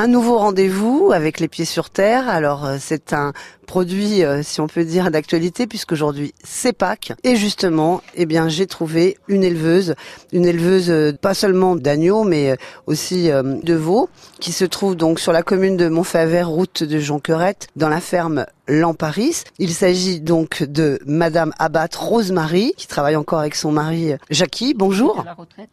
Un nouveau rendez-vous avec les pieds sur terre. Alors euh, c'est un produit, euh, si on peut dire, d'actualité puisqu'aujourd'hui c'est Pâques. Et justement, eh bien j'ai trouvé une éleveuse, une éleveuse euh, pas seulement d'agneaux mais aussi de veaux, qui se trouve donc sur la commune de Montfavet, route de Jonquerette, dans la ferme Lamparis. Il s'agit donc de Madame Abat Rosemary, qui travaille encore avec son mari Jackie. Bonjour.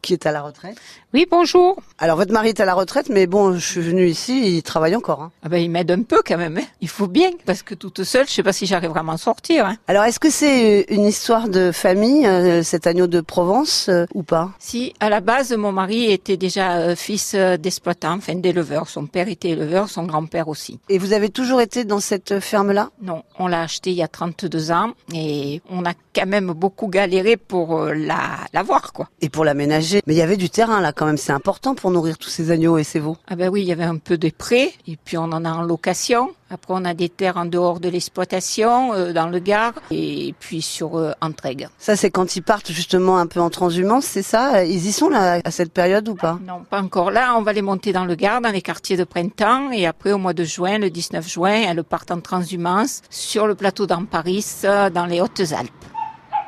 Qui est à la retraite. Oui, bonjour. Alors votre mari est à la retraite, mais bon, je suis venue ici, il travaille encore. Hein. Ah ben il m'aide un peu quand même. Hein. Il faut bien, parce que toute seule, je sais pas si j'arriverai à m'en sortir. Hein. Alors est-ce que c'est une histoire de famille, euh, cet agneau de Provence, euh, ou pas? Si, à la base, mon mari était déjà euh, fils d'exploitant, enfin d'éleveur. Son père était éleveur, son grand-père aussi. Et vous avez toujours été dans cette ferme-là? Non, on l'a acheté il y a 32 ans et on a quand même beaucoup galéré pour la, la voir, quoi. Et pour l'aménager. Mais il y avait du terrain là quand même, c'est important pour nourrir tous ces agneaux et ces veaux. Ah ben oui, il y avait un peu de prés et puis on en a en location. Après, on a des terres en dehors de l'exploitation, euh, dans le Gard, et puis sur euh, Ça, c'est quand ils partent justement un peu en transhumance, c'est ça? Ils y sont là à cette période ou pas? Non, pas encore là. On va les monter dans le Gard, dans les quartiers de printemps, et après, au mois de juin, le 19 juin, elles partent en transhumance sur le plateau d'Amparis, euh, dans les Hautes-Alpes.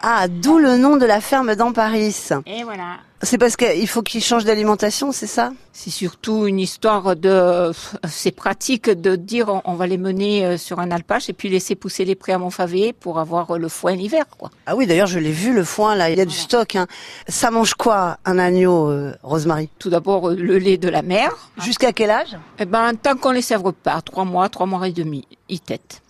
Ah, d'où le nom de la ferme d'Amparis. Et voilà. C'est parce qu'il faut qu'ils changent d'alimentation, c'est ça? C'est surtout une histoire de... C'est pratique de dire on, va les mener euh, sur un alpage et puis laisser pousser les prés à Montfavet pour avoir le foin l'hiver, quoi. Ah oui, d'ailleurs, je l'ai vu, le foin, là, il y a du stock. Hein. Ça mange quoi, un agneau, euh, Rosemary? Tout d'abord, euh, le lait de la mer. Jusqu'à quel âge? Eh ben, tant qu'on les sèvre pas, trois mois, trois mois et demi, ils têtent.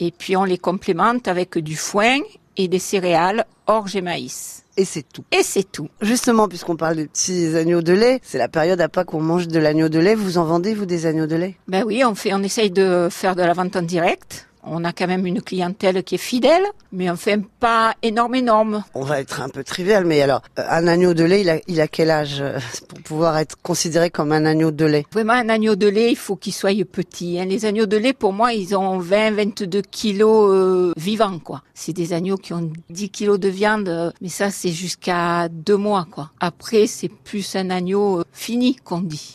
Et puis, on les complémente avec du foin et des céréales, orge et maïs. Et c'est tout. Et c'est tout. Justement, puisqu'on parle de petits agneaux de lait, c'est la période à pas qu'on mange de l'agneau de lait. Vous en vendez, vous, des agneaux de lait? Ben oui, on fait, on essaye de faire de la vente en direct. On a quand même une clientèle qui est fidèle, mais on fait pas énorme, énorme. On va être un peu trivial, mais alors, euh, un agneau de lait, il a, il a quel âge euh, pour pouvoir être considéré comme un agneau de lait? Vraiment, un agneau de lait, il faut qu'il soit petit. Hein. Les agneaux de lait, pour moi, ils ont 20, 22 kilos euh, vivants, quoi. C'est des agneaux qui ont 10 kilos de viande, mais ça, c'est jusqu'à deux mois, quoi. Après, c'est plus un agneau fini, qu'on dit.